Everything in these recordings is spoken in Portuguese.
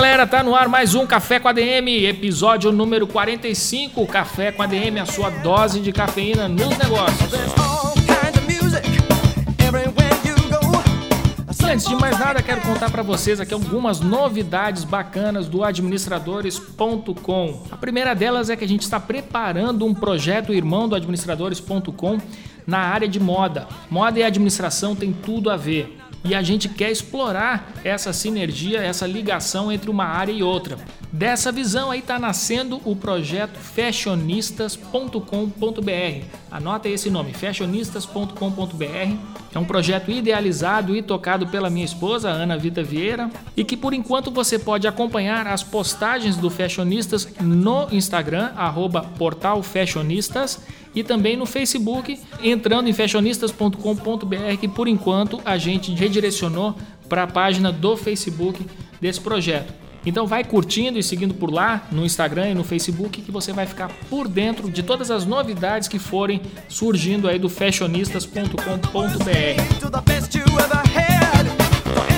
Galera, tá no ar mais um Café com ADM, episódio número 45. Café com ADM, a sua dose de cafeína nos negócios. E antes de mais nada, quero contar para vocês aqui algumas novidades bacanas do administradores.com. A primeira delas é que a gente está preparando um projeto irmão do administradores.com na área de moda. Moda e administração tem tudo a ver e a gente quer explorar essa sinergia, essa ligação entre uma área e outra. Dessa visão aí está nascendo o projeto fashionistas.com.br. Anota esse nome, fashionistas.com.br. É um projeto idealizado e tocado pela minha esposa, Ana Vita Vieira, e que por enquanto você pode acompanhar as postagens do Fashionistas no Instagram, arroba portal Fashionistas, e também no Facebook, entrando em fashionistas.com.br, que por enquanto a gente redirecionou para a página do Facebook desse projeto. Então vai curtindo e seguindo por lá no Instagram e no Facebook que você vai ficar por dentro de todas as novidades que forem surgindo aí do fashionistas.com.br.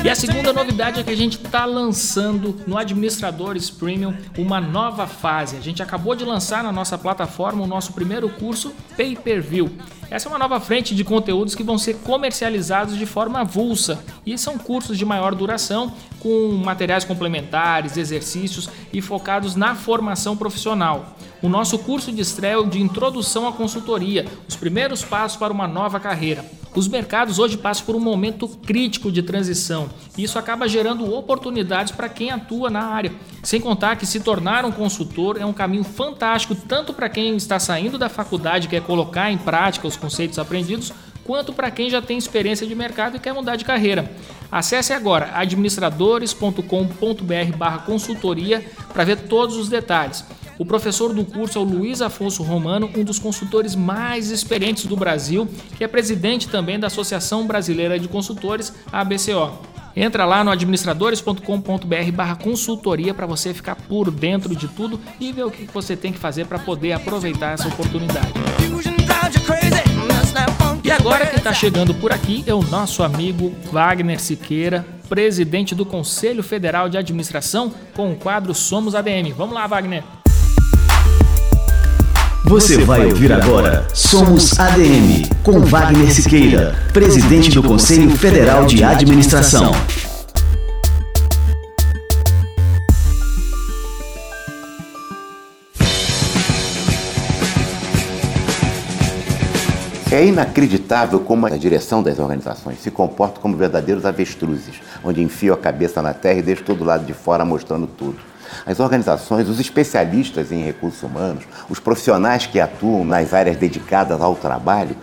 E a segunda novidade é que a gente está lançando no Administradores Premium uma nova fase. A gente acabou de lançar na nossa plataforma o nosso primeiro curso Pay Per View. Essa é uma nova frente de conteúdos que vão ser comercializados de forma avulsa e são cursos de maior duração, com materiais complementares, exercícios e focados na formação profissional. O nosso curso de estreia de introdução à consultoria, os primeiros passos para uma nova carreira. Os mercados hoje passam por um momento crítico de transição e isso acaba gerando oportunidades para quem atua na área. Sem contar que se tornar um consultor é um caminho fantástico tanto para quem está saindo da faculdade e quer colocar em prática os conceitos aprendidos, quanto para quem já tem experiência de mercado e quer mudar de carreira. Acesse agora administradores.com.br/consultoria para ver todos os detalhes. O professor do curso é o Luiz Afonso Romano, um dos consultores mais experientes do Brasil, que é presidente também da Associação Brasileira de Consultores, ABCO. Entra lá no administradores.com.br barra consultoria para você ficar por dentro de tudo e ver o que você tem que fazer para poder aproveitar essa oportunidade. E agora quem está chegando por aqui é o nosso amigo Wagner Siqueira, presidente do Conselho Federal de Administração, com o quadro Somos ADM. Vamos lá, Wagner! Você vai ouvir agora Somos ADM, com Wagner Siqueira, presidente do Conselho Federal de Administração. É inacreditável como a direção das organizações se comporta como verdadeiros avestruzes, onde enfiam a cabeça na terra e deixam todo lado de fora mostrando tudo. As organizações, os especialistas em recursos humanos, os profissionais que atuam nas áreas dedicadas ao trabalho,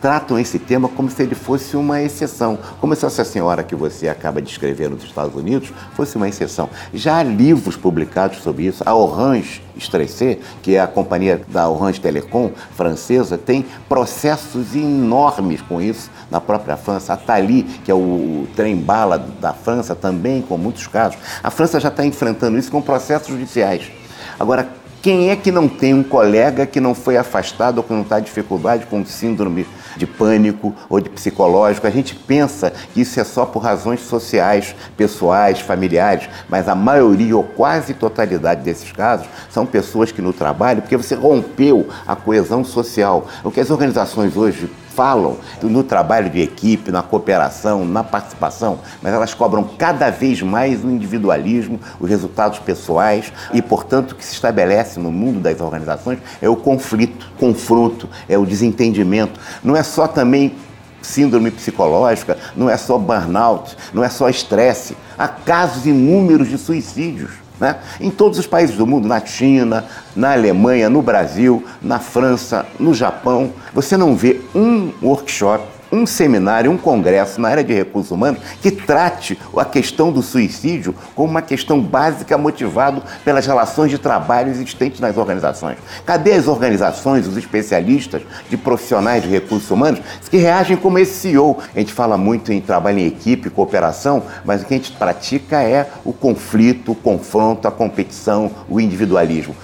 tratam esse tema como se ele fosse uma exceção, como se essa senhora que você acaba de escrever nos Estados Unidos fosse uma exceção. Já há livros publicados sobre isso. A Orange Stressé, que é a companhia da Orange Telecom francesa, tem processos enormes com isso na própria França. A Thalys, que é o trem-bala da França, também com muitos casos. A França já está enfrentando isso com processos judiciais. Agora, quem é que não tem um colega que não foi afastado ou que não está em dificuldade com síndrome de pânico ou de psicológico? A gente pensa que isso é só por razões sociais, pessoais, familiares, mas a maioria ou quase totalidade desses casos são pessoas que no trabalho, porque você rompeu a coesão social. O que as organizações hoje falam no trabalho de equipe, na cooperação, na participação, mas elas cobram cada vez mais o individualismo, os resultados pessoais e, portanto, o que se estabelece no mundo das organizações é o conflito, confronto, é o desentendimento. Não é só também síndrome psicológica, não é só burnout, não é só estresse. Há casos inúmeros de suicídios. Né? Em todos os países do mundo, na China, na Alemanha, no Brasil, na França, no Japão, você não vê um workshop um seminário, um congresso na área de recursos humanos que trate a questão do suicídio como uma questão básica motivado pelas relações de trabalho existentes nas organizações. Cadê as organizações, os especialistas de profissionais de recursos humanos que reagem como esse CEO? A gente fala muito em trabalho em equipe, cooperação, mas o que a gente pratica é o conflito, o confronto, a competição, o individualismo.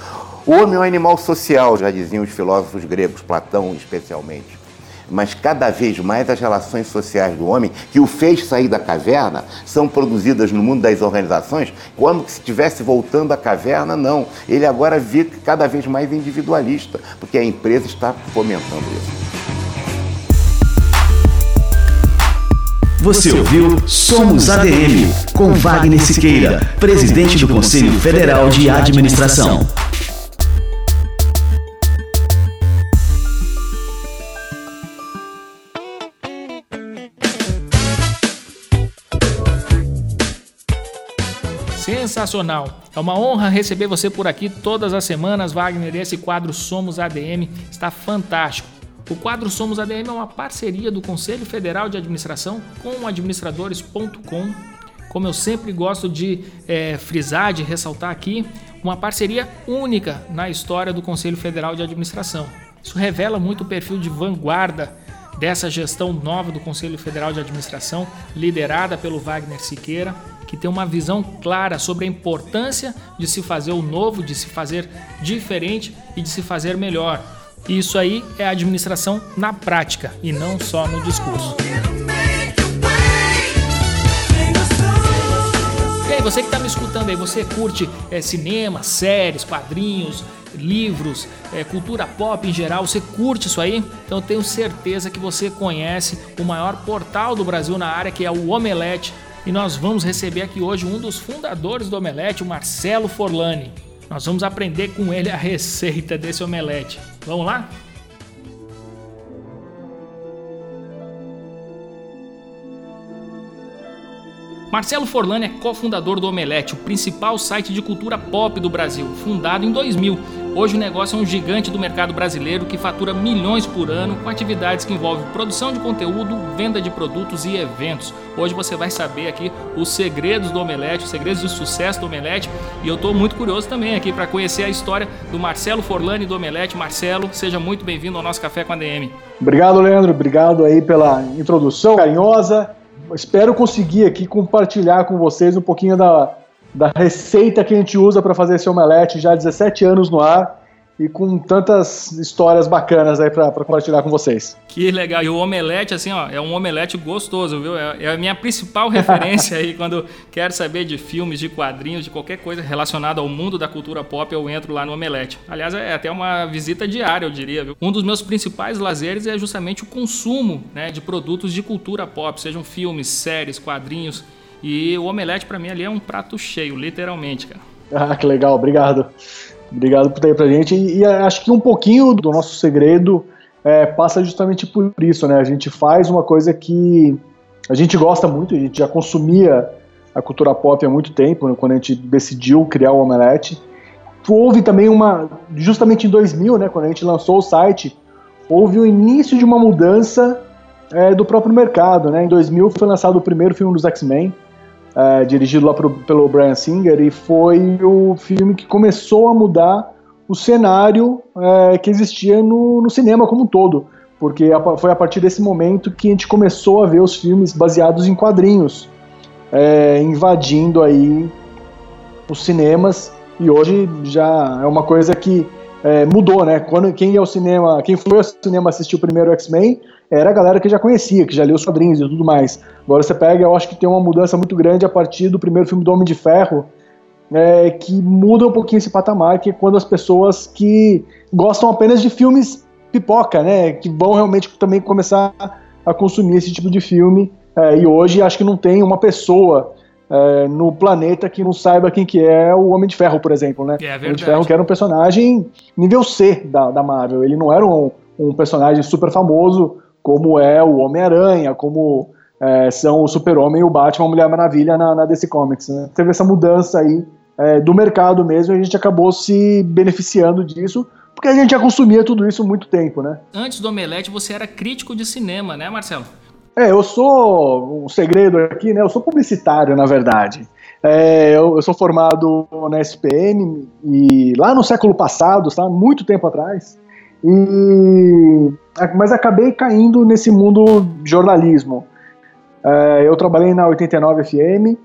O homem é um animal social, já diziam os filósofos gregos, Platão especialmente mas cada vez mais as relações sociais do homem que o fez sair da caverna são produzidas no mundo das organizações como se estivesse voltando à caverna, não. Ele agora fica cada vez mais individualista, porque a empresa está fomentando isso. Você ouviu Somos ADM, com Wagner Siqueira, presidente do Conselho Federal de Administração. Sensacional! É uma honra receber você por aqui todas as semanas, Wagner. Esse quadro Somos ADM está fantástico. O quadro Somos ADM é uma parceria do Conselho Federal de Administração com administradores.com. Como eu sempre gosto de é, frisar, de ressaltar aqui, uma parceria única na história do Conselho Federal de Administração. Isso revela muito o perfil de vanguarda dessa gestão nova do Conselho Federal de Administração, liderada pelo Wagner Siqueira que tem uma visão clara sobre a importância de se fazer o novo, de se fazer diferente e de se fazer melhor. E isso aí é a administração na prática e não só no discurso. E aí, você que está me escutando aí, você curte é, cinema, séries, quadrinhos, livros, é, cultura pop em geral, você curte isso aí? Então tenho certeza que você conhece o maior portal do Brasil na área, que é o Omelete e nós vamos receber aqui hoje um dos fundadores do Omelete, o Marcelo Forlani. Nós vamos aprender com ele a receita desse omelete. Vamos lá? Marcelo Forlani é cofundador do Omelete, o principal site de cultura pop do Brasil, fundado em 2000. Hoje o negócio é um gigante do mercado brasileiro que fatura milhões por ano com atividades que envolvem produção de conteúdo, venda de produtos e eventos. Hoje você vai saber aqui os segredos do Omelete, os segredos do sucesso do Omelete e eu estou muito curioso também aqui para conhecer a história do Marcelo Forlani do Omelete. Marcelo, seja muito bem-vindo ao nosso Café com a DM. Obrigado, Leandro. Obrigado aí pela introdução carinhosa espero conseguir aqui compartilhar com vocês um pouquinho da, da receita que a gente usa para fazer esse omelete já há 17 anos no ar e com tantas histórias bacanas aí para compartilhar com vocês. Que legal. E o omelete, assim, ó, é um omelete gostoso, viu? É, é a minha principal referência aí quando quero saber de filmes, de quadrinhos, de qualquer coisa relacionada ao mundo da cultura pop, eu entro lá no omelete. Aliás, é até uma visita diária, eu diria, viu? Um dos meus principais lazeres é justamente o consumo né, de produtos de cultura pop, sejam filmes, séries, quadrinhos. E o omelete, para mim, ali é um prato cheio, literalmente, cara. Ah, que legal, obrigado. Obrigado por ter aí pra gente. E, e, acho que um pouquinho do nosso segredo é, passa justamente por isso, né? A gente faz uma coisa que a gente gosta muito, a gente já consumia a cultura pop há muito tempo, né, quando a gente decidiu criar o Omelete. Houve também uma, justamente em 2000, né, quando a gente lançou o site, houve o início de uma mudança é, do próprio mercado, né? Em 2000 foi lançado o primeiro filme dos X-Men, é, dirigido lá pro, pelo Brian Singer, e foi o filme que começou a mudar o cenário é, que existia no, no, cinema como um todo, porque a, foi a partir desse momento que a gente começou a ver os filmes baseados em quadrinhos é, invadindo aí os cinemas e hoje já é uma coisa que é, mudou, né? Quando quem ia ao cinema, quem foi ao cinema assistir o primeiro X-Men era a galera que já conhecia, que já lia os quadrinhos e tudo mais. Agora você pega, eu acho que tem uma mudança muito grande a partir do primeiro filme do Homem de Ferro, é, que muda um pouquinho esse patamar, que é quando as pessoas que gostam apenas de filmes pipoca, né, que vão realmente também começar a consumir esse tipo de filme. É, e hoje acho que não tem uma pessoa é, no planeta que não saiba quem que é o Homem de Ferro, por exemplo, né? É o Homem de Ferro que era um personagem nível C da, da Marvel. Ele não era um, um personagem super famoso como é o Homem-Aranha, como é, são o Super-Homem e o Batman, a Mulher Maravilha na, na DC Comics. Né? Teve essa mudança aí é, do mercado mesmo e a gente acabou se beneficiando disso porque a gente já consumia tudo isso há muito tempo, né? Antes do Omelete, você era crítico de cinema, né, Marcelo? É, eu sou um segredo aqui, né? Eu sou publicitário, na verdade. É, eu, eu, sou formado na SPM e lá no século passado, tá? Muito tempo atrás. E, mas acabei caindo nesse mundo de jornalismo. É, eu trabalhei na 89 FM,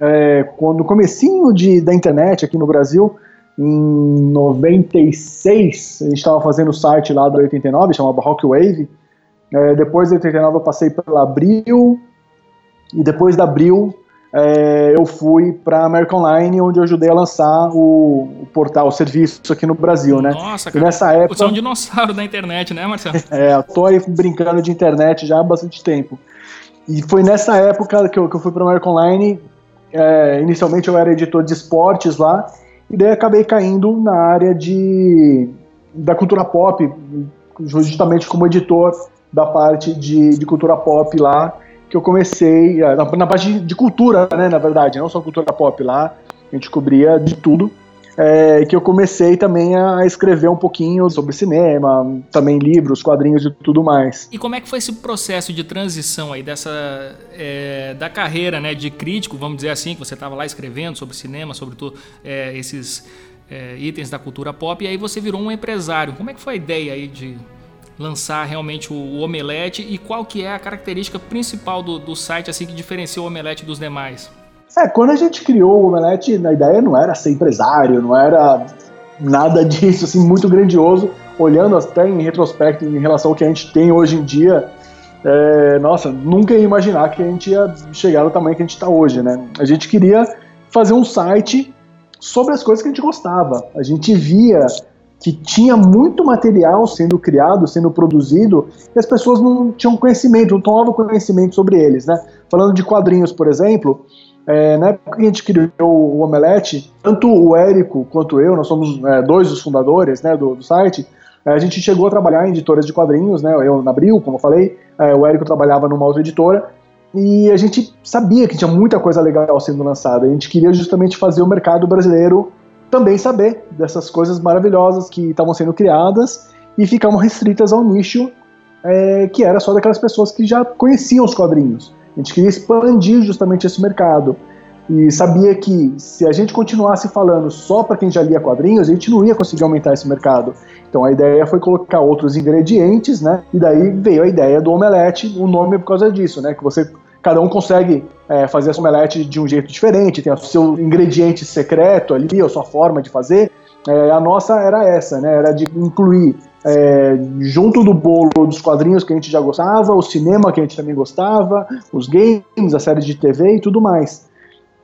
é, quando comecinho de, da internet aqui no Brasil, em 96, a gente estava fazendo o site lá da 89, chamava Rockwave. É, depois da 89 eu passei pela Abril, e depois da Abril é, eu fui para a American Online, onde eu ajudei a lançar o, o, portal, o serviço aqui no Brasil, né? Nossa, cara, e nessa época, você é um dinossauro da internet, né, Marcelo? é, eu tô aí brincando de internet já há bastante tempo. E foi nessa época que eu, que eu fui para a American Online, é, inicialmente eu era editor de esportes lá, e daí acabei caindo na área de, da cultura pop, justamente como editor da parte de, de cultura pop lá, que eu comecei, é, na, na parte de, cultura, né, na verdade, não só cultura pop lá, a gente cobria de tudo, é, que eu comecei também a escrever um pouquinho sobre cinema, também livros, quadrinhos e tudo mais. E como é que foi esse processo de transição aí dessa é, da carreira, né, de crítico, vamos dizer assim, que você estava lá escrevendo sobre cinema, sobre é, esses itens da cultura pop, e aí você virou um empresário. Como é que foi a ideia aí de lançar realmente o, Omelete e qual que é a característica principal do, do site assim que diferencia o Omelete dos demais? É, quando a gente criou o Omelete, a ideia não era ser empresário, não era nada disso, assim, muito grandioso. Olhando até em retrospecto em relação ao que a gente tem hoje em dia, é, nossa, nunca ia imaginar que a gente ia chegar no tamanho que a gente está hoje, né? A gente queria fazer um site sobre as coisas que a gente gostava. A gente via que tinha muito material sendo criado, sendo produzido, e as pessoas não tinham conhecimento, não tomavam conhecimento sobre eles, né? Falando de quadrinhos, por exemplo, é, na época que a gente criou o Omelete, tanto o Érico quanto eu, nós somos é, dois dos fundadores né, do, do site, é, a gente chegou a trabalhar em editoras de quadrinhos, né, eu na Abril, como eu falei, é, o Érico trabalhava numa outra editora, e a gente sabia que tinha muita coisa legal sendo lançada, a gente queria justamente fazer o mercado brasileiro também saber dessas coisas maravilhosas que estavam sendo criadas e ficavam restritas ao nicho é, que era só daquelas pessoas que já conheciam os quadrinhos. A gente queria expandir justamente esse mercado. E sabia que se a gente continuasse falando só para quem já lia quadrinhos, a gente não ia conseguir aumentar esse mercado. Então a ideia foi colocar outros ingredientes, né? E daí veio a ideia do omelete, o nome é por causa disso, né? Que você cada um consegue é, fazer essa omelete de um jeito diferente, tem o seu ingrediente secreto ali, a sua forma de fazer. É, a nossa era essa, né? Era de incluir é, junto do bolo dos quadrinhos que a gente já gostava, o cinema que a gente também gostava, os games, a série de TV e tudo mais.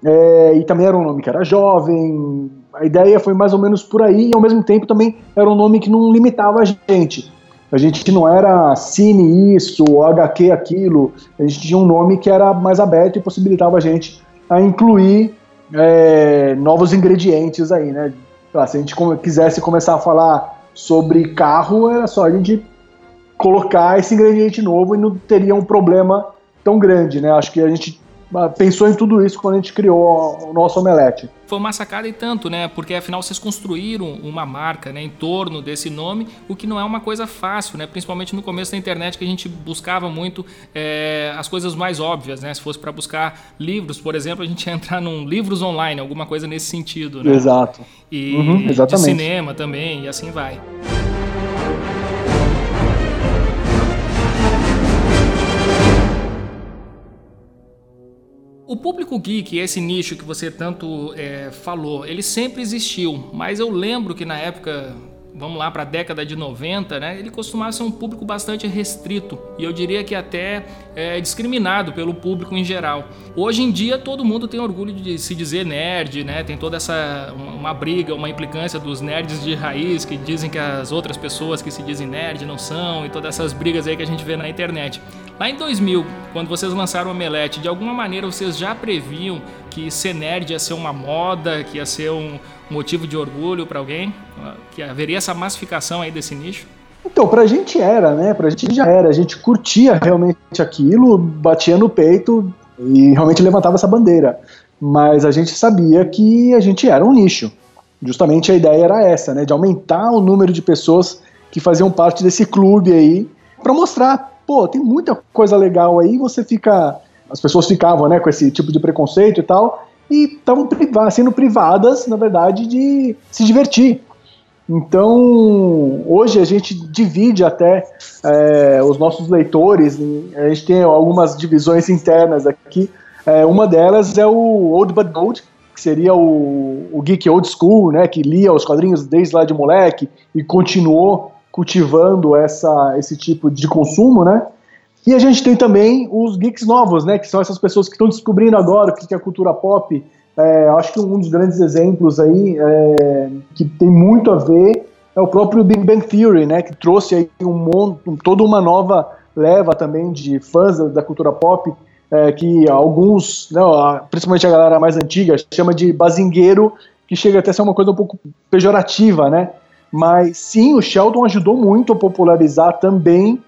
É, e também era um nome que era jovem. A ideia foi mais ou menos por aí, e ao mesmo tempo também era um nome que não limitava a gente. A gente não era cine isso, HQ aquilo. A gente tinha um nome que era mais aberto e possibilitava a gente a incluir é, novos ingredientes aí, né? Se a gente quisesse começar a falar sobre carro, era só a gente colocar esse ingrediente novo e não teria um problema tão grande, né? Acho que a gente pensou em tudo isso quando a gente criou o nosso omelete. Foi uma sacada e tanto, né? Porque afinal vocês construíram uma marca né, em torno desse nome, o que não é uma coisa fácil, né? Principalmente no começo da internet que a gente buscava muito é, as coisas mais óbvias, né? Se fosse para buscar livros, por exemplo, a gente ia entrar num livros online, alguma coisa nesse sentido, né? Exato. E uhum, de cinema também, e assim vai. O público geek, esse nicho que você tanto é, falou, ele sempre existiu, mas eu lembro que na época vamos lá para a década de 90, né, ele costumava ser um público bastante restrito e eu diria que até é, discriminado pelo público em geral. Hoje em dia todo mundo tem orgulho de se dizer nerd, né, tem toda essa uma briga, uma implicância dos nerds de raiz que dizem que as outras pessoas que se dizem nerd não são e todas essas brigas aí que a gente vê na internet. Lá em 2000, quando vocês lançaram o Omelete, de alguma maneira vocês já previam que ser nerd ia ser uma moda, que ia ser um motivo de orgulho para alguém? Que haveria essa massificação aí desse nicho? Então, pra gente era, né? Pra gente já era. A gente curtia realmente aquilo, batia no peito e realmente levantava essa bandeira. Mas a gente sabia que a gente era um nicho. Justamente a ideia era essa, né, de aumentar o número de pessoas que faziam parte desse clube aí, para mostrar, pô, tem muita coisa legal aí, você fica, as pessoas ficavam, né, com esse tipo de preconceito e tal, e estavam sendo privadas, na verdade, de se divertir. Então, hoje a gente divide até é, os nossos leitores, a gente tem algumas divisões internas aqui. É, uma delas é o Old But Gold, que seria o, o geek old school, né, que lia os quadrinhos desde lá de moleque e continuou cultivando essa, esse tipo de consumo, né? E a gente tem também os geeks novos, né, que são essas pessoas que estão descobrindo agora o que é cultura pop. É, acho que um dos grandes exemplos aí é, que tem muito a ver é o próprio Big Bang Theory, né, que trouxe aí um monte, toda uma nova leva também de fãs da, cultura pop é, que alguns, não, principalmente a galera mais antiga, chama de bazingueiro, que chega até a ser uma coisa um pouco pejorativa, né? Mas sim, o Sheldon ajudou muito a popularizar também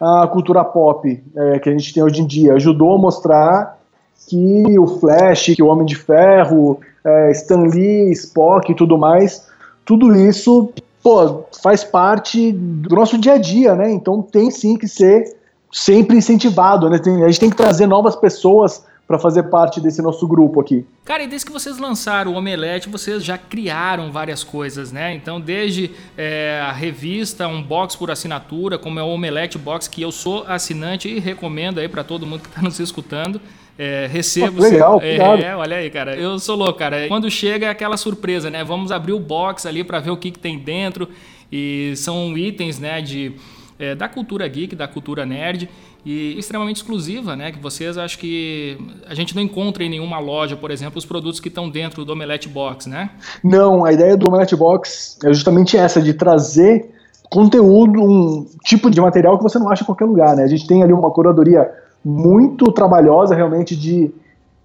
a cultura pop é, que a gente tem hoje em dia. Ajudou a mostrar que o Flash, que o Homem de Ferro, é, Stan Lee, Spock e tudo mais, tudo isso pô, faz parte do nosso dia a dia, né? Então tem sim que ser sempre incentivado, né? Tem, a gente tem que trazer novas pessoas para fazer parte desse nosso grupo aqui. Cara, e desde que vocês lançaram o Omelete, vocês já criaram várias coisas, né? Então, desde é, a revista, um box por assinatura, como é o Omelete Box, que eu sou assinante e recomendo aí para todo mundo que está nos escutando. É, recebo. Oh, legal, é, é, olha aí, cara. Eu sou louco, cara. Quando chega é aquela surpresa, né? Vamos abrir o box ali para ver o que, que tem dentro. E são itens, né, de é, da cultura geek, da cultura nerd e extremamente exclusiva, né? Que vocês acho que a gente não encontra em nenhuma loja, por exemplo, os produtos que estão dentro do Omelette Box, né? Não, a ideia do Omelette Box é justamente essa, de trazer conteúdo, um tipo de material que você não acha em qualquer lugar, né? A gente tem ali uma curadoria muito trabalhosa, realmente, de,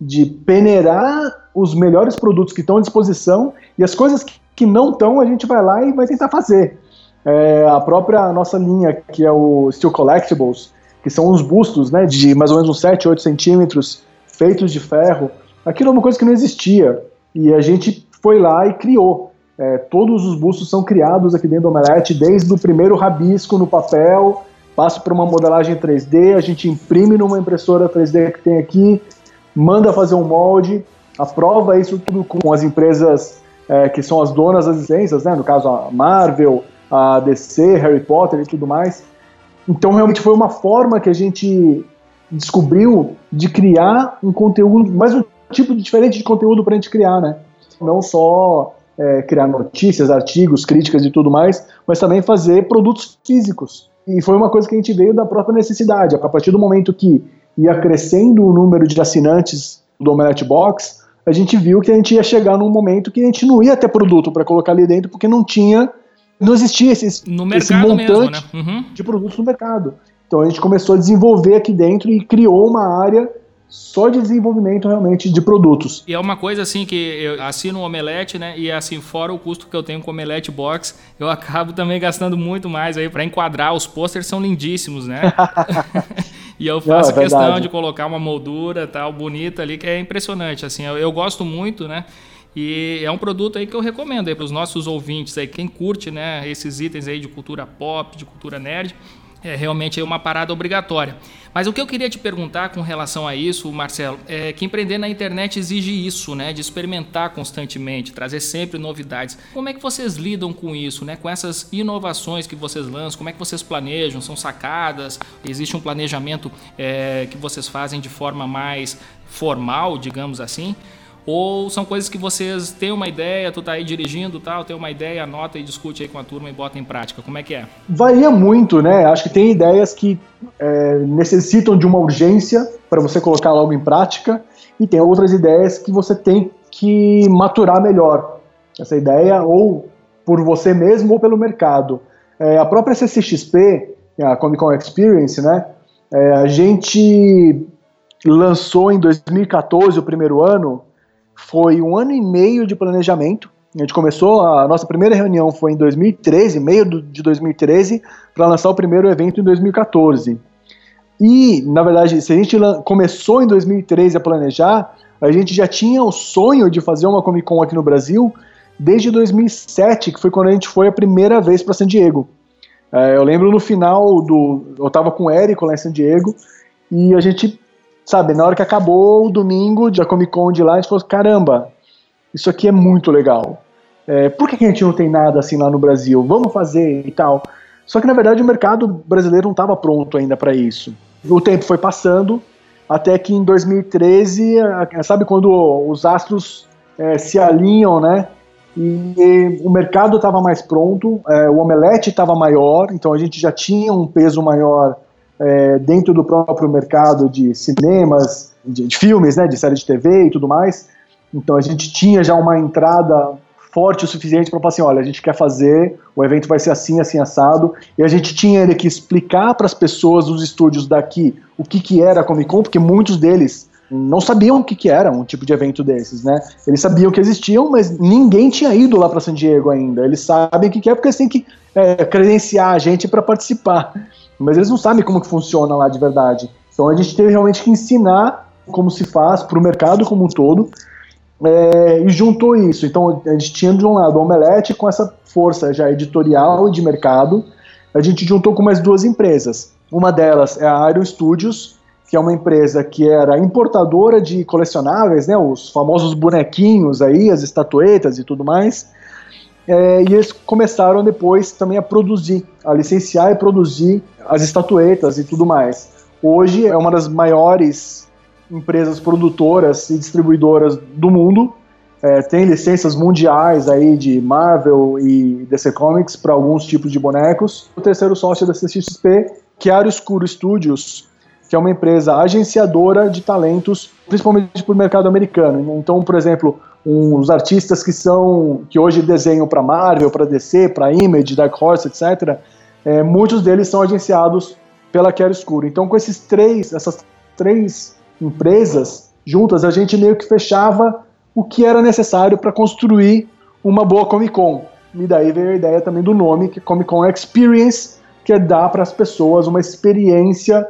de peneirar os melhores produtos que estão à disposição e as coisas que, não estão, a gente vai lá e vai tentar fazer. É, a própria nossa linha, que é o Steel Collectibles, que são uns bustos né, de mais ou menos uns 7, 8 centímetros, feitos de ferro, aquilo é uma coisa que não existia. E a gente foi lá e criou. É, todos os bustos são criados aqui dentro do Omelete, desde o primeiro rabisco no papel, passa para uma modelagem 3D, a gente imprime numa impressora 3D que tem aqui, manda fazer um molde, aprova isso tudo com as empresas é, que são as donas das licenças, né, no caso a Marvel, a DC, Harry Potter e tudo mais. Então realmente foi uma forma que a gente descobriu de criar um conteúdo, mais um tipo de diferente de conteúdo para a gente criar, né? Não só é, criar notícias, artigos, críticas e tudo mais, mas também fazer produtos físicos. E foi uma coisa que a gente veio da própria necessidade. A partir do momento que ia crescendo o número de assinantes do Omelette Box, a gente viu que a gente ia chegar num momento que a gente não ia ter produto para colocar ali dentro, porque não tinha não existia esse, no esse montante mesmo, né? uhum. de produtos no mercado. Então a gente começou a desenvolver aqui dentro e criou uma área só de desenvolvimento realmente de produtos. E é uma coisa assim que eu assino um omelete, né? E assim, fora o custo que eu tenho com o omelete box, eu acabo também gastando muito mais aí para enquadrar. Os posters são lindíssimos, né? e eu faço Não, é questão de colocar uma moldura tal bonita ali que é impressionante. Assim, eu, eu gosto muito, né? E é um produto aí que eu recomendo para os nossos ouvintes aí, quem curte, né, esses itens aí de cultura pop, de cultura nerd, é realmente uma parada obrigatória. Mas o que eu queria te perguntar com relação a isso, Marcelo, é que empreender na internet exige isso, né, de experimentar constantemente, trazer sempre novidades. Como é que vocês lidam com isso, né, com essas inovações que vocês lançam? Como é que vocês planejam? São sacadas? Existe um planejamento é, que vocês fazem de forma mais formal, digamos assim? Ou são coisas que vocês têm uma ideia, tu tá aí dirigindo tal, tem uma ideia, anota e discute aí com a turma e bota em prática. Como é que é? Varia muito, né? Acho que tem ideias que é, necessitam de uma urgência para você colocar logo em prática e tem outras ideias que você tem que maturar melhor essa ideia ou por você mesmo ou pelo mercado. É, a própria CCXP, a Comic Con Experience, né? É, a gente lançou em 2014, o primeiro ano, foi um ano e meio de planejamento. A gente começou, a nossa primeira reunião foi em 2013, meio de 2013, para lançar o primeiro evento em 2014. E, na verdade, se a gente começou em 2013 a planejar, a gente já tinha o sonho de fazer uma Comic Con aqui no Brasil desde 2007, que foi quando a gente foi a primeira vez para San Diego. É, eu lembro no final do. Eu estava com o Érico lá em San Diego e a gente, sabe, na hora que acabou o domingo da Comic Con de lá, a gente falou: caramba, isso aqui é muito legal. É, por que a gente não tem nada assim lá no Brasil? Vamos fazer e tal. Só que na verdade o mercado brasileiro não estava pronto ainda para isso. O tempo foi passando, até que em 2013, sabe quando os astros é, se alinham, né? E, o mercado estava mais pronto, é, o omelete estava maior, então a gente já tinha um peso maior é, dentro do próprio mercado de cinemas, de, de filmes, né, de série de TV e tudo mais. Então a gente tinha já uma entrada forte o suficiente para falar assim, olha, a gente quer fazer, o evento vai ser assim, assim, assado, e a gente tinha ele que explicar para as pessoas dos estúdios daqui o que, que era a Comic Con, porque muitos deles não sabiam o que, que era um tipo de evento desses, né? Eles sabiam que existiam, mas ninguém tinha ido lá para San Diego ainda. Eles sabem o que, que é porque eles têm que é, credenciar a gente para participar, mas eles não sabem como que funciona lá de verdade. Então a gente teve realmente que ensinar como se faz para o mercado como um todo é, e juntou isso. Então a gente tinha de um lado o Omelete com essa força já editorial e de mercado. A gente juntou com mais duas empresas. Uma delas é a Aero Studios, que é uma empresa que era importadora de colecionáveis, né, os famosos bonequinhos aí, as estatuetas e tudo mais. É, e eles começaram depois também a produzir, a licenciar e produzir as estatuetas e tudo mais. Hoje é uma das maiores empresas produtoras e distribuidoras do mundo. É, tem licenças mundiais aí de Marvel e DC Comics para alguns tipos de bonecos. O terceiro sócio da CXP, Chiaro Escuro Studios, que é uma empresa agenciadora de talentos, principalmente para o mercado americano. Então, por exemplo, uns artistas que são que hoje desenham para Marvel, para DC, para Image, Dark Horse, etc. É, muitos deles são agenciados pela Chiaro Escuro. Então, com esses três, essas três empresas juntas, a gente meio que fechava o que era necessário para construir uma boa Comic Con. E daí veio a ideia também do nome, que é Comic Con Experience, que é dar para as pessoas uma experiência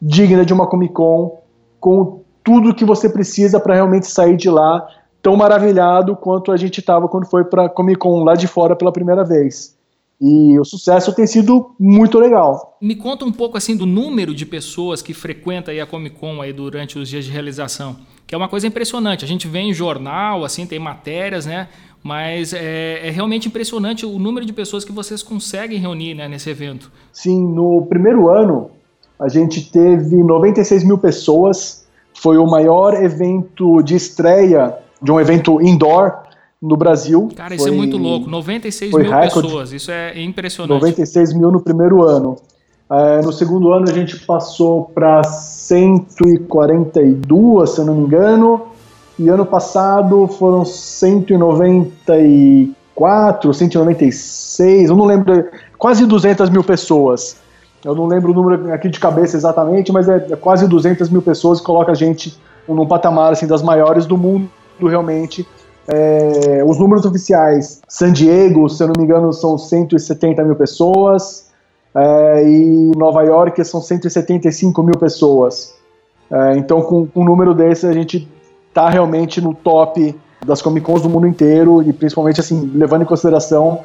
digna de uma Comic Con, com tudo que você precisa para realmente sair de lá tão maravilhado quanto a gente estava quando foi para Comic Con lá de fora pela primeira vez. E o sucesso tem sido muito legal. Me conta um pouco assim do número de pessoas que frequenta a Comic Con aí durante os dias de realização, que é uma coisa impressionante. A gente vê em jornal, assim, tem matérias, né? Mas é, é realmente impressionante o número de pessoas que vocês conseguem reunir né, nesse evento. Sim, no primeiro ano a gente teve 96 mil pessoas. Foi o maior evento de estreia de um evento indoor no Brasil. Cara, isso é foi, é muito louco. 96 mil pessoas, isso é impressionante. 96 mil no primeiro ano. É, no segundo ano a gente passou para 142, se eu não me engano. E ano passado foram 194, 196, eu não lembro, quase 200 mil pessoas. Eu não lembro o número aqui de cabeça exatamente, mas é, é quase 200 mil pessoas que coloca a gente num patamar assim, das maiores do mundo realmente é, os números oficiais, San Diego, se eu não me engano, são 170 mil pessoas, é, e Nova York são 175 mil pessoas. É, então, com, com um número desse, a gente está realmente no top das Comic Cons do mundo inteiro, e principalmente, assim, levando em consideração,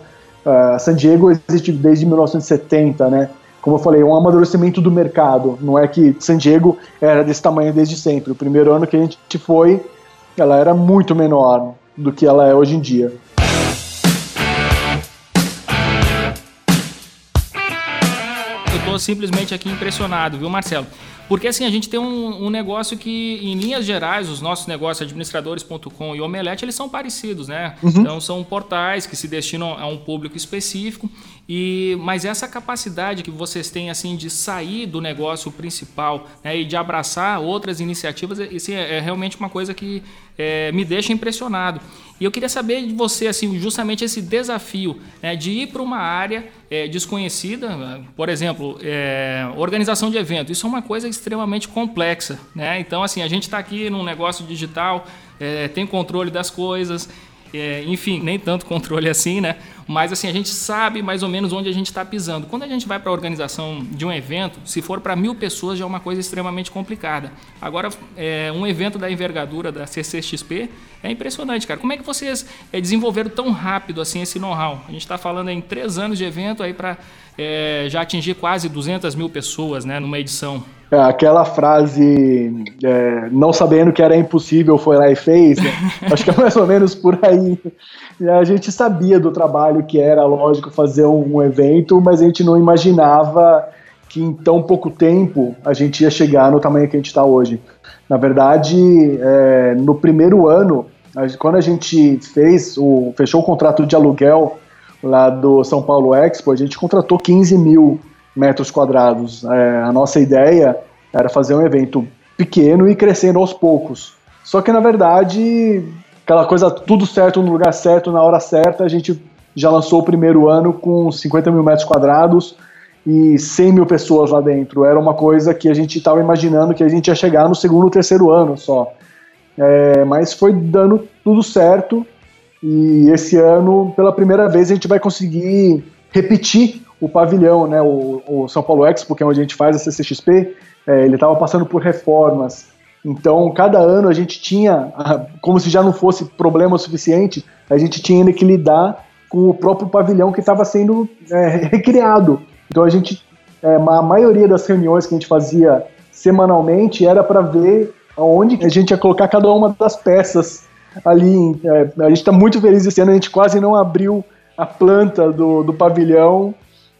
uh, San Diego existe desde 1970, né? Como eu falei, é um amadurecimento do mercado. Não é que San Diego era desse tamanho desde sempre. O primeiro ano que a gente foi, ela era muito menor do que ela é hoje em dia. Eu estou simplesmente aqui impressionado, viu, Marcelo? Porque assim, a gente tem um, um, negócio que, em linhas gerais, os nossos negócios, administradores.com e Omelete, eles são parecidos, né? Uhum. Então são portais que se destinam a um público específico. E, mas essa capacidade que vocês têm assim de sair do negócio principal né, e de abraçar outras iniciativas, isso é, é realmente uma coisa que é, me deixa impressionado. E eu queria saber de você, assim, justamente esse desafio né, de ir para uma área é, desconhecida, por exemplo, é, organização de evento. Isso é uma coisa extremamente complexa, né? Então, assim, a gente está aqui num negócio digital, é, tem controle das coisas, é, enfim, nem tanto controle assim, né? mas assim, a gente sabe mais ou menos onde a gente está pisando. Quando a gente vai para a organização de um evento, se for para mil pessoas já é uma coisa extremamente complicada. Agora, é, um evento da envergadura da CCXP é impressionante, cara. Como é que vocês é, desenvolveram tão rápido assim esse know-how? A gente está falando em três anos de evento aí para é, já atingir quase 200 mil pessoas né, numa edição. É, aquela frase, é, não sabendo que era impossível, foi lá e fez, né? acho que é mais ou menos por aí. A gente sabia do trabalho que era, lógico, fazer um, um evento, mas a gente não imaginava que em tão pouco tempo a gente ia chegar no tamanho que a gente está hoje. Na verdade, é, no primeiro ano, quando a gente fez o, fechou o contrato de aluguel lá do São Paulo Expo, a gente contratou 15 mil metros quadrados. É, a nossa ideia era fazer um evento pequeno e crescendo aos poucos. Só que na verdade, aquela coisa tudo certo no lugar certo, na hora certa, a gente já lançou o primeiro ano com 50 mil metros quadrados e 100 mil pessoas lá dentro. Era uma coisa que a gente estava imaginando que a gente ia chegar no segundo terceiro ano só. É, mas foi dando tudo certo e esse ano, pela primeira vez, a gente vai conseguir repetir o pavilhão, né? O, o São Paulo Expo, que é onde a gente faz a CCXP, é, ele estava passando por reformas. Então, cada ano a gente tinha, como se já não fosse problema suficiente, a gente tinha ainda que lidar com o próprio pavilhão que estava sendo é, recriado. Então, a gente, é, a maioria das reuniões que a gente fazia semanalmente era para ver aonde a gente ia colocar cada uma das peças ali. É, a gente está muito feliz esse ano, a gente quase não abriu a planta do, do pavilhão.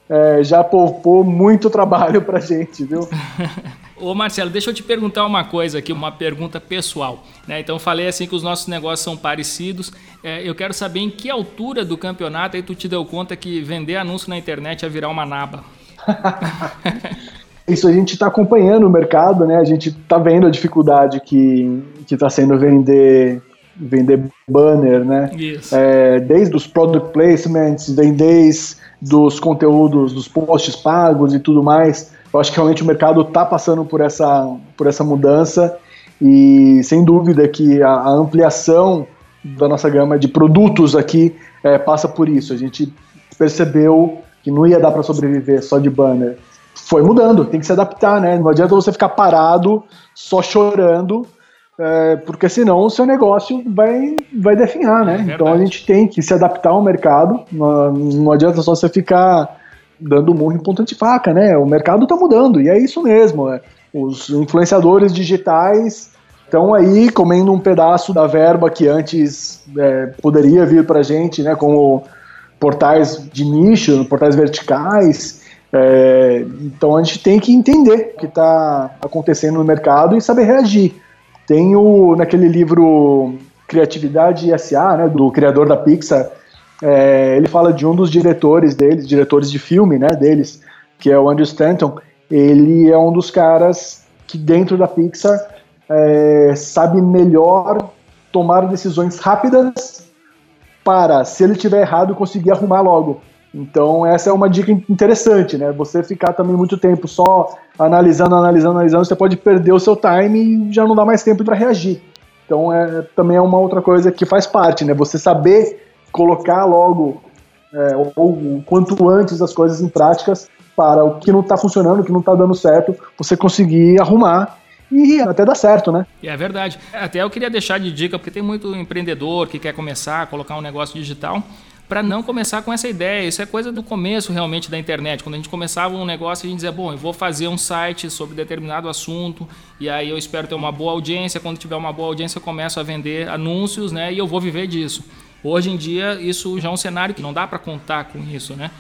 É, já poupou muito trabalho para gente, viu? Ô Marcelo, deixa eu te perguntar uma coisa aqui, uma pergunta pessoal. Né? Então falei assim que os nossos negócios são parecidos. É, eu quero saber em que altura do campeonato aí tu te deu conta que vender anúncio na internet ia virar uma naba. Isso a gente está acompanhando o mercado, né? A gente está vendo a dificuldade que está sendo vender vender banner, né? É, desde os product placements, vem desde dos conteúdos, dos posts pagos e tudo mais. Eu acho que realmente o mercado está passando por essa, por essa mudança e sem dúvida que a, a ampliação da nossa gama de produtos aqui é, passa por isso. A gente percebeu que não ia dar para sobreviver só de banner. Foi mudando, tem que se adaptar, né? Não adianta você ficar parado, só chorando, é, porque senão o seu negócio vai, vai definhar, né? É então a gente tem que se adaptar ao mercado, não, não adianta só você ficar dando murro em ponta de faca, né? O mercado está mudando e é isso mesmo. É. Os influenciadores digitais estão aí comendo um pedaço da verba que antes é, poderia vir para a gente, né? Como portais de nicho, portais verticais. É, então a gente tem que entender o que está acontecendo no mercado e saber reagir. Tem o, naquele livro Criatividade SA, né, do criador da Pixar, é, ele fala de um dos diretores deles, diretores de filme, né, deles, que é o Andrew Stanton. Ele é um dos caras que dentro da Pixar é, sabe melhor tomar decisões rápidas para, se ele tiver errado, conseguir arrumar logo. Então essa é uma dica interessante, né? Você ficar também muito tempo só analisando, analisando, analisando, você pode perder o seu time e já não dá mais tempo para reagir. Então é também é uma outra coisa que faz parte, né? Você saber colocar logo é, ou, ou quanto antes as coisas em práticas para o que não está funcionando, o que não está dando certo, você conseguir arrumar e até dar certo, né? É verdade. Até eu queria deixar de dica, porque tem muito empreendedor que quer começar a colocar um negócio digital para não começar com essa ideia. Isso é coisa do começo realmente da internet. Quando a gente começava um negócio, a gente dizia, bom, eu vou fazer um site sobre determinado assunto e aí eu espero ter uma boa audiência. Quando tiver uma boa audiência, eu começo a vender anúncios, né? E eu vou viver disso. Hoje em dia, isso já é um cenário que não dá para contar com isso, né?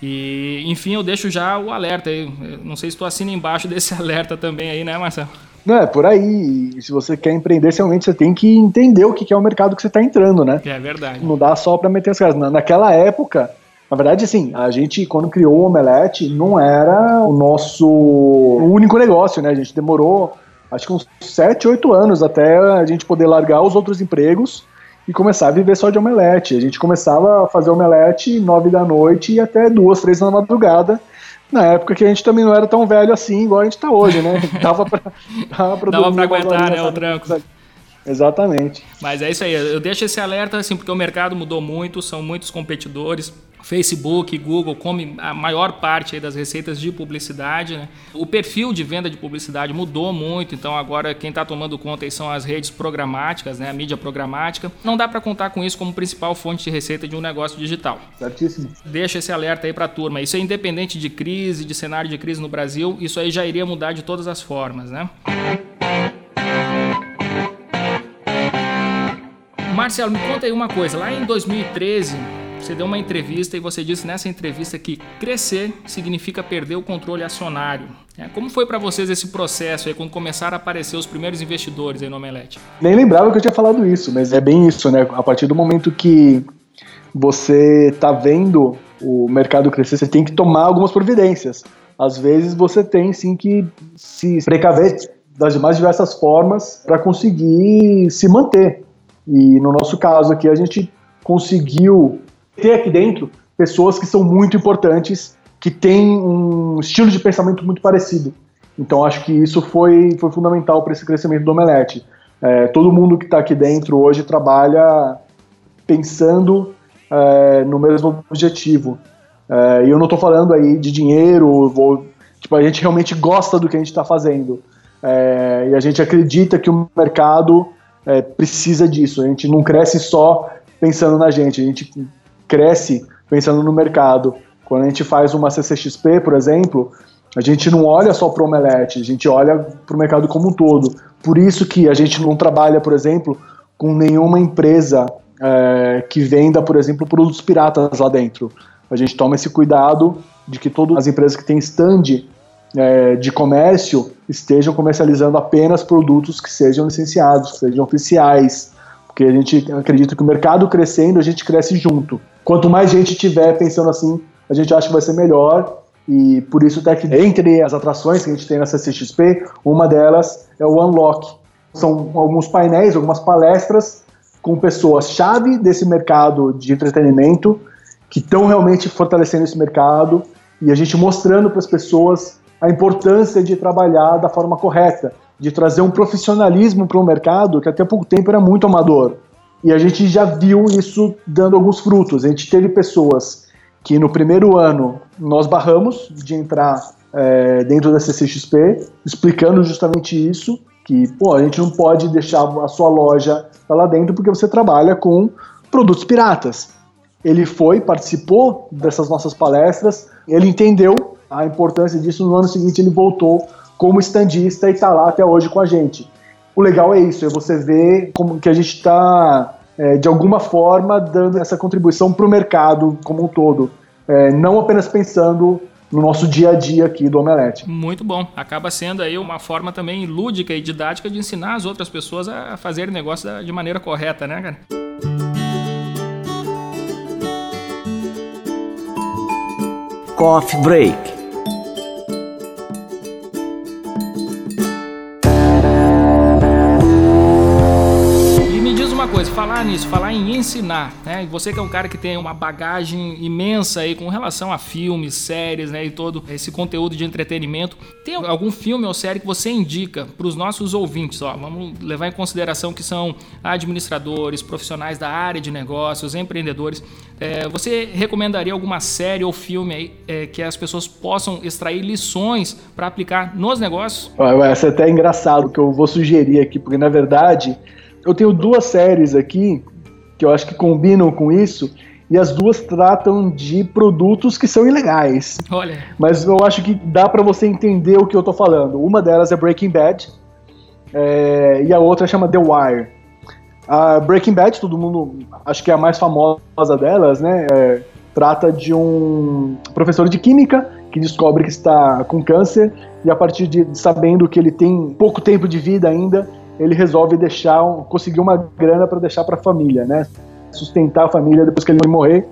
E, enfim, eu deixo já o alerta aí. não sei se tu assina embaixo desse alerta também aí, né, Marcelo? Não, é por aí. E se você quer empreender, realmente você tem que entender o que é o mercado que você está entrando, né? É verdade. Não dá só para meter as caras. naquela época, na verdade, assim, a gente, quando criou o Omelete, não era o nosso único negócio, né? A gente demorou, acho que uns 7, 8 anos até a gente poder largar os outros empregos e começar a viver só de omelete. A gente começava a fazer omelete 9 da noite e até 2, 3 da madrugada na época que a gente também não era tão velho assim, igual a gente tá hoje, né? Dava pra, dava pra, dava pra aguentar, né, o tranco. Exatamente. Mas é isso aí, eu deixo esse alerta assim, porque o mercado mudou muito, são muitos competidores. Facebook, Google come a maior parte das receitas de publicidade. Né? O perfil de venda de publicidade mudou muito, então agora quem está tomando conta são as redes programáticas, né? a mídia programática. Não dá para contar com isso como principal fonte de receita de um negócio digital. Certíssimo. Deixa esse alerta aí para a turma. Isso é independente de crise, de cenário de crise no Brasil, isso aí já iria mudar de todas as formas. Né? Marcelo, me conta aí uma coisa. Lá em 2013, você deu uma entrevista e você disse nessa entrevista que crescer significa perder o controle acionário. É, como foi para vocês esse processo aí, quando começaram a aparecer os primeiros investidores aí no Omelete? Nem lembrava que eu tinha falado isso, mas é bem isso, né? A partir do momento que você está vendo o mercado crescer, você tem que tomar algumas providências. Às vezes você tem sim que se precaver das mais diversas formas para conseguir se manter. E no nosso caso aqui, a gente conseguiu ter aqui dentro pessoas que são muito importantes, que têm um estilo de pensamento muito parecido. Então acho que isso foi, foi fundamental para esse crescimento do Omelete. É, todo mundo que está aqui dentro hoje trabalha pensando é, no mesmo objetivo. É, e eu não estou falando aí de dinheiro, vou, tipo, a gente realmente gosta do que a gente está fazendo. É, e a gente acredita que o mercado é, precisa disso. A gente não cresce só pensando na gente, a gente cresce pensando no mercado. Quando a gente faz uma CCXP, por exemplo, a gente não olha só para o Omelete, a gente olha para o mercado como um todo. Por isso que a gente não trabalha, por exemplo, com nenhuma empresa é, que venda, por exemplo, produtos piratas lá dentro. A gente toma esse cuidado de que todas as empresas que têm stand é, de comércio estejam comercializando apenas produtos que sejam licenciados, que sejam oficiais, porque a gente acredita que o mercado crescendo, a gente cresce junto. Quanto mais gente tiver pensando assim, a gente acha que vai ser melhor e por isso até que entre as atrações que a gente tem na CCXP, uma delas é o Unlock. São alguns painéis, algumas palestras com pessoas-chave desse mercado de entretenimento que estão realmente fortalecendo esse mercado e a gente mostrando para as pessoas a importância de trabalhar da forma correta, de trazer um profissionalismo para o mercado que até pouco tempo era muito amador. E a gente já viu isso dando alguns frutos. A gente teve pessoas que no primeiro ano nós barramos de entrar é, dentro da CCXP, explicando justamente isso, que pô, a gente não pode deixar a sua loja lá dentro porque você trabalha com produtos piratas. Ele foi, participou dessas nossas palestras, ele entendeu a importância disso. No ano seguinte, ele voltou como estandista e está lá até hoje com a gente. O legal é isso, é você ver como que a gente está, é, de alguma forma, dando essa contribuição para o mercado como um todo. É, não apenas pensando no nosso dia a dia aqui do Omelete. Muito bom. Acaba sendo aí uma forma também lúdica e didática de ensinar as outras pessoas a fazer negócio de maneira correta, né, cara? Coffee Break falar nisso, falar em ensinar, né? Você que é um cara que tem uma bagagem imensa aí com relação a filmes, séries, né? E todo esse conteúdo de entretenimento. Tem algum filme ou série que você indica para os nossos ouvintes? Ó, vamos levar em consideração que são administradores, profissionais da área de negócios, empreendedores. É, você recomendaria alguma série ou filme aí é, que as pessoas possam extrair lições para aplicar nos negócios? Essa é até engraçado que eu vou sugerir aqui, porque na verdade eu tenho duas séries aqui que eu acho que combinam com isso. E as duas tratam de produtos que são ilegais. Olha. Mas eu acho que dá para você entender o que eu tô falando. Uma delas é Breaking Bad. É, e a outra chama The Wire. A Breaking Bad, todo mundo, acho que é a mais famosa delas, né? É, trata de um professor de química que descobre que está com câncer e a partir de sabendo que ele tem pouco tempo de vida ainda, ele resolve deixar, conseguir uma grana para deixar para a família, né? Sustentar a família depois que ele morrer.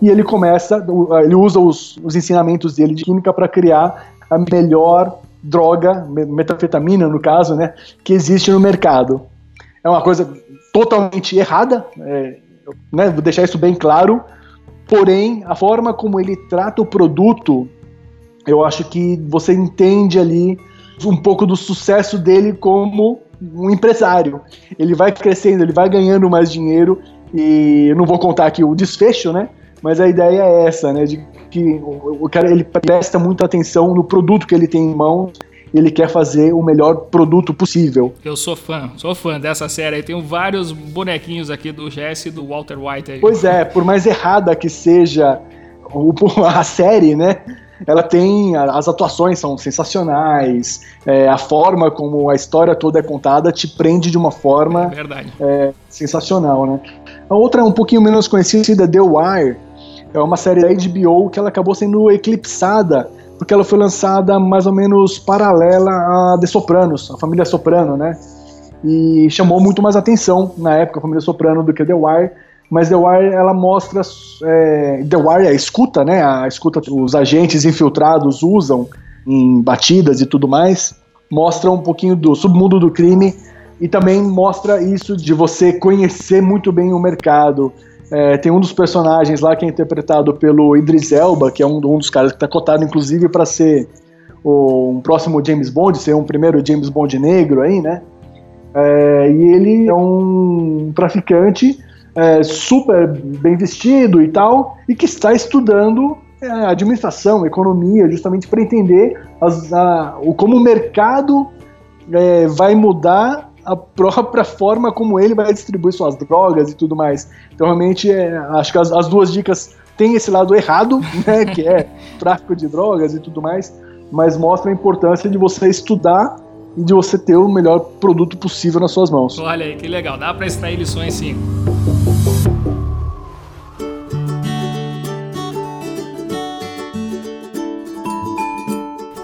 E ele começa, ele usa os, os ensinamentos dele de química para criar a melhor droga, metafetamina no caso, né, que existe no mercado. É uma coisa totalmente errada, é, né, vou deixar isso bem claro. Porém, a forma como ele trata o produto, eu acho que você entende ali um pouco do sucesso dele como um empresário. Ele vai crescendo, ele vai ganhando mais dinheiro e eu não vou contar aqui o desfecho, né? Mas a ideia é essa, né? De que o cara ele presta muita atenção no produto que ele tem em mãos ele quer fazer o melhor produto possível. Eu sou fã, sou fã dessa série. Eu tenho vários bonequinhos aqui do Jesse e do Walter White. Aí. Pois é, por mais errada que seja a série, né? Ela tem. As atuações são sensacionais, é, a forma como a história toda é contada te prende de uma forma é é, sensacional, né? A outra é um pouquinho menos conhecida, The Wire. É uma série da HBO que ela acabou sendo eclipsada porque ela foi lançada mais ou menos paralela a The Sopranos, a família Soprano, né? E chamou muito mais atenção na época a família Soprano do que The Wire. Mas The Wire ela mostra é, The Wire é a escuta, né? A escuta os agentes infiltrados usam em batidas e tudo mais. Mostra um pouquinho do submundo do crime e também mostra isso de você conhecer muito bem o mercado, é, tem um dos personagens lá que é interpretado pelo Idris Elba, que é um, um dos caras que está cotado, inclusive, para ser o, um próximo James Bond, ser um primeiro James Bond negro aí, né? É, e ele é um traficante é, super bem vestido e tal, e que está estudando é, administração, economia, justamente para entender as, a, o, como o mercado é, vai mudar a própria forma como ele vai distribuir suas drogas e tudo mais. Então, realmente, é, acho que as, as, duas dicas têm esse lado errado, né, que é tráfico de drogas e tudo mais, mas mostra a importância de você estudar de você ter o melhor produto possível nas suas mãos. Olha aí, que legal. Dá para extrair lições sim.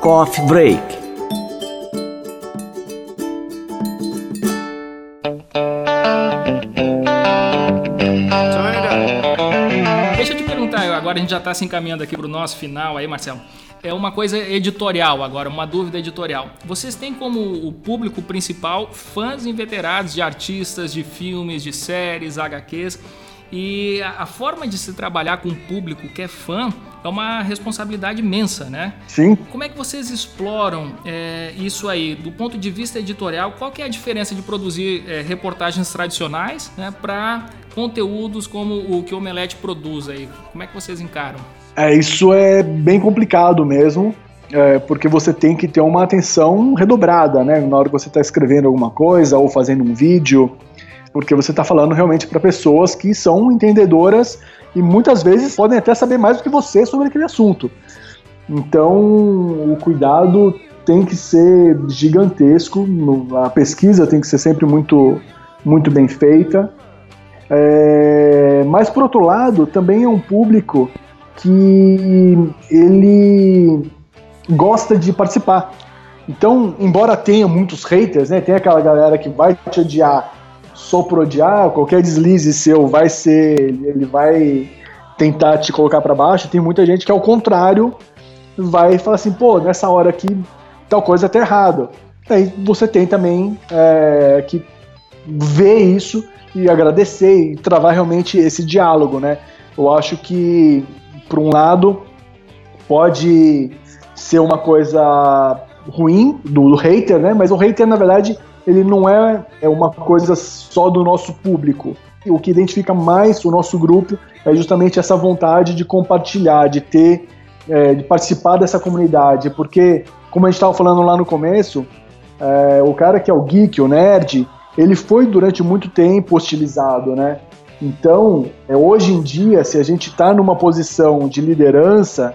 Coffee Break agora a gente já está se encaminhando aqui para o nosso final aí, Marcelo. É uma coisa editorial agora, uma dúvida editorial. Vocês têm como o público principal fãs inveterados de artistas, de filmes, de séries, HQs. E a, forma de se trabalhar com um público que é fã é uma responsabilidade imensa, né? Sim. Como é que vocês exploram é, isso aí do ponto de vista editorial? Qual que é a diferença de produzir é, reportagens tradicionais né, para conteúdos como o que o Omelete produz aí? Como é que vocês encaram? É, isso é bem complicado mesmo, é, porque você tem que ter uma atenção redobrada, né? Na hora que você está escrevendo alguma coisa ou fazendo um vídeo, porque você está falando realmente para pessoas que são entendedoras e muitas vezes podem até saber mais do que você sobre aquele assunto. Então, o cuidado tem que ser gigantesco, a pesquisa tem que ser sempre muito, muito bem feita. É, mas por outro lado, também é um público que ele gosta de participar. Então, embora tenha muitos haters, né, tem aquela galera que vai te odiar só por odiar, qualquer deslize seu vai ser, ele vai tentar te colocar para baixo. Tem muita gente que ao contrário vai falar assim, pô, nessa hora aqui tal coisa tá errado. Aí você tem também é, que ver isso e agradecer e travar realmente esse diálogo, né? Eu acho que, por um lado, pode ser uma coisa ruim do, do, hater, né? Mas o hater, na verdade, ele não é, é uma coisa só do nosso público. O que identifica mais o nosso grupo é justamente essa vontade de compartilhar, de ter, é, de participar dessa comunidade, porque, como a gente estava falando lá no começo, é, o cara que é o geek, o nerd, ele foi durante muito tempo hostilizado, né? Então, é, hoje em dia, se a gente está numa posição de liderança,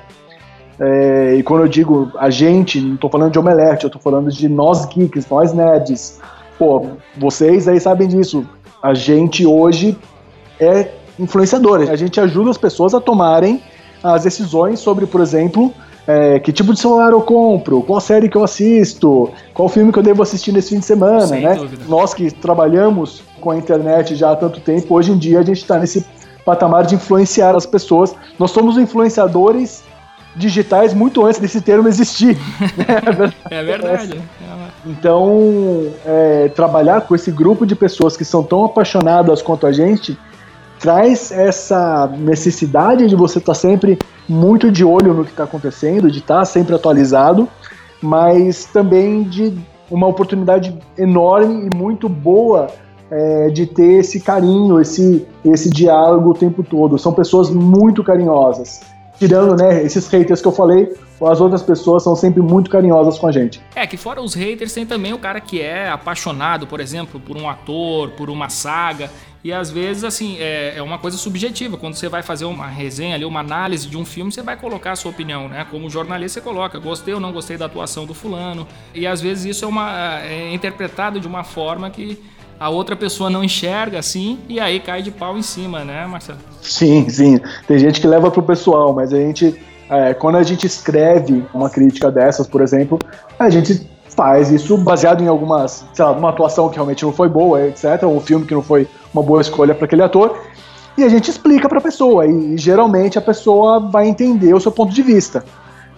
é, e quando eu digo a gente, não estou falando de omelete, eu estou falando de nós geeks, nós nerds. Pô, vocês aí sabem disso. A gente hoje é influenciador, a gente ajuda as pessoas a tomarem as decisões sobre, por exemplo, é, que tipo de celular eu compro, qual série que eu assisto, qual filme que eu devo assistir nesse fim de semana, Sem né? Dúvida. Nós que trabalhamos com a internet já há tanto tempo, hoje em dia a gente está nesse patamar de influenciar as pessoas. Nós somos influenciadores digitais muito antes desse termo existir. é verdade. Então, é, trabalhar com esse grupo de pessoas que são tão apaixonadas quanto a gente traz essa necessidade de você estar tá sempre muito de olho no que está acontecendo, de estar tá sempre atualizado, mas também de uma oportunidade enorme e muito boa é, de ter esse carinho, esse, esse diálogo o tempo todo. São pessoas muito carinhosas. Tirando né, esses haters que eu falei, as outras pessoas são sempre muito carinhosas com a gente. É, que fora os haters, tem também o cara que é apaixonado, por exemplo, por um ator, por uma saga. E às vezes, assim, é, é, uma coisa subjetiva. Quando você vai fazer uma resenha ali, uma análise de um filme, você vai colocar a sua opinião, né? Como jornalista, você coloca, gostei ou não gostei da atuação do fulano. E às vezes isso é, uma, é interpretado de uma forma que a outra pessoa não enxerga assim e aí cai de pau em cima, né, Marcelo? Sim, sim. Tem gente que leva pro pessoal, mas a gente, é, quando a gente escreve uma crítica dessas, por exemplo, a gente faz isso baseado em algumas, sei lá, uma atuação que realmente não foi boa, etc., ou um filme que não foi uma boa escolha para aquele ator, e a gente explica para a pessoa, e, geralmente a pessoa vai entender o seu ponto de vista.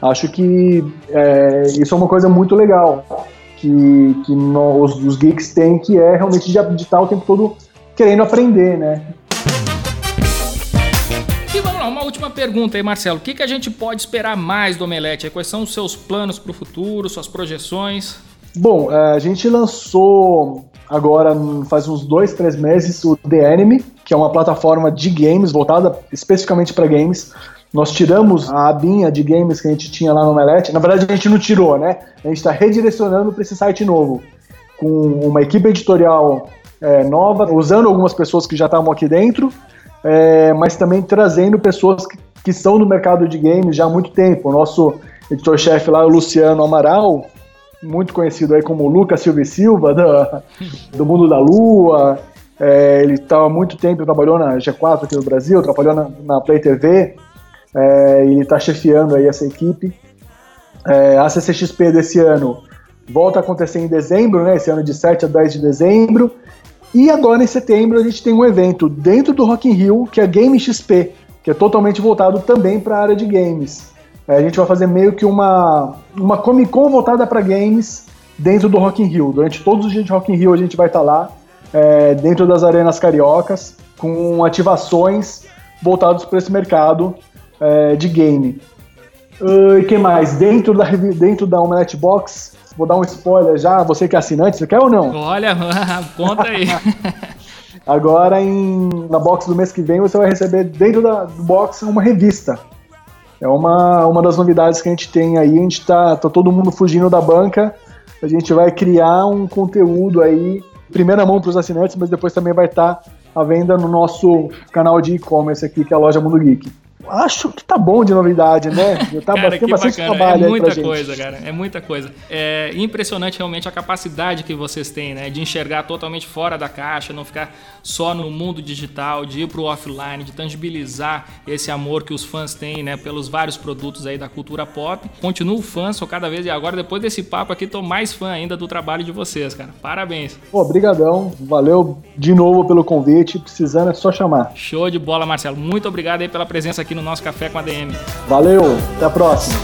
Acho que é, isso é uma coisa muito legal que, que os, os geeks têm, que é realmente de, estar o tempo todo querendo aprender, né? E vamos lá, uma última pergunta aí, Marcelo. O que, que a gente pode esperar mais do Omelete? Quais são os seus planos para o futuro, suas projeções? Bom, é, a gente lançou agora, faz uns dois, três meses, o The Enemy, que é uma plataforma de games voltada especificamente para games. Nós tiramos a abinha de games que a gente tinha lá no Omelete. Na verdade, a gente não tirou, né? A gente está redirecionando para esse site novo, com uma equipe editorial é, nova, usando algumas pessoas que já estavam aqui dentro, é, mas também trazendo pessoas que, que são no mercado de games já há muito tempo. O nosso editor-chefe lá, o Luciano Amaral, muito conhecido aí como Lucas Silva e Silva, do, do Mundo da Lua. É, ele estava há muito tempo, trabalhou na G4 aqui no Brasil, trabalhou na, na Play TV, é, ele está chefiando aí essa equipe. É, a CCXP desse ano volta a acontecer em dezembro, né? Esse ano de 7 a 10 de dezembro. E agora em setembro a gente tem um evento dentro do Rock in Rio, que é Game XP, que é totalmente voltado também para a área de games. É, a gente vai fazer meio que uma, uma Comic Con voltada para games dentro do Rock in Rio. Durante todos os dias de Rock in Rio a gente vai estar tá lá, é, dentro das arenas cariocas, com ativações voltadas para esse mercado é, de game. E uh, que mais? Dentro da, dentro da Omelette Box, vou dar um spoiler já, você que é assinante, você quer ou não? Olha, conta aí. Agora, em, na box do mês que vem, você vai receber dentro da box uma revista. É uma, uma das novidades que a gente tem aí. A gente tá, tá todo mundo fugindo da banca. A gente vai criar um conteúdo aí, primeira mão para os assinantes, mas depois também vai estar tá à venda no nosso canal de e-commerce aqui, que é a loja Mundo Geek acho que tá bom de novidade, né? Tá cara, tem bastante bacana. trabalho É muita coisa, gente. cara. É muita coisa. É impressionante realmente a capacidade que vocês têm, né? De enxergar totalmente fora da caixa, não ficar só no mundo digital, de ir pro offline, de tangibilizar esse amor que os fãs têm, né? Pelos vários produtos aí da cultura pop. Continuo fã, sou cada vez e agora depois desse papo aqui tô mais fã ainda do trabalho de vocês, cara. Parabéns. Pô, brigadão. Valeu de novo pelo convite. Precisando é só chamar. Show de bola, Marcelo. Muito obrigado aí pela presença aqui no nosso Café com a DM. Valeu, até a próxima.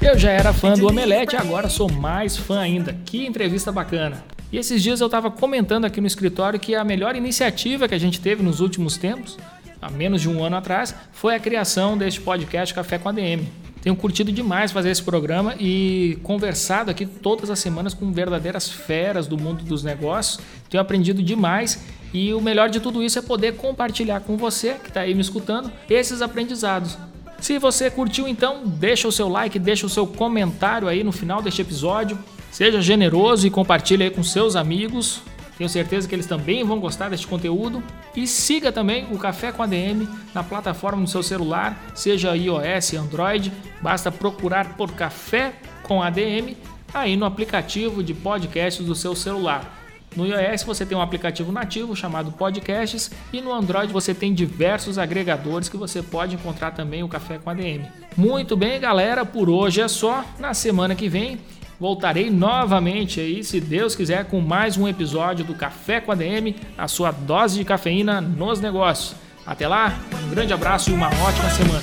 Eu já era fã do Omelete, agora sou mais fã ainda. Que entrevista bacana. E esses dias eu estava comentando aqui no escritório que a melhor iniciativa que a gente teve nos últimos tempos, há menos de um ano atrás, foi a criação deste podcast Café com a DM. Tenho curtido demais fazer esse programa e conversado aqui todas as semanas com verdadeiras feras do mundo dos negócios. Tenho aprendido demais e o melhor de tudo isso é poder compartilhar com você que está aí me escutando esses aprendizados. Se você curtiu, então deixa o seu like, deixa o seu comentário aí no final deste episódio. Seja generoso e compartilhe aí com seus amigos. Tenho certeza que eles também vão gostar deste conteúdo. E siga também o Café com ADM na plataforma no seu celular, seja iOS, Android. Basta procurar por Café com ADM aí no aplicativo de podcasts do seu celular. No iOS você tem um aplicativo nativo chamado Podcasts e no Android você tem diversos agregadores que você pode encontrar também o Café com ADM. Muito bem, galera, por hoje é só. Na semana que vem Voltarei novamente aí, se Deus quiser, com mais um episódio do Café com a DM, a sua dose de cafeína nos negócios. Até lá, um grande abraço e uma ótima semana.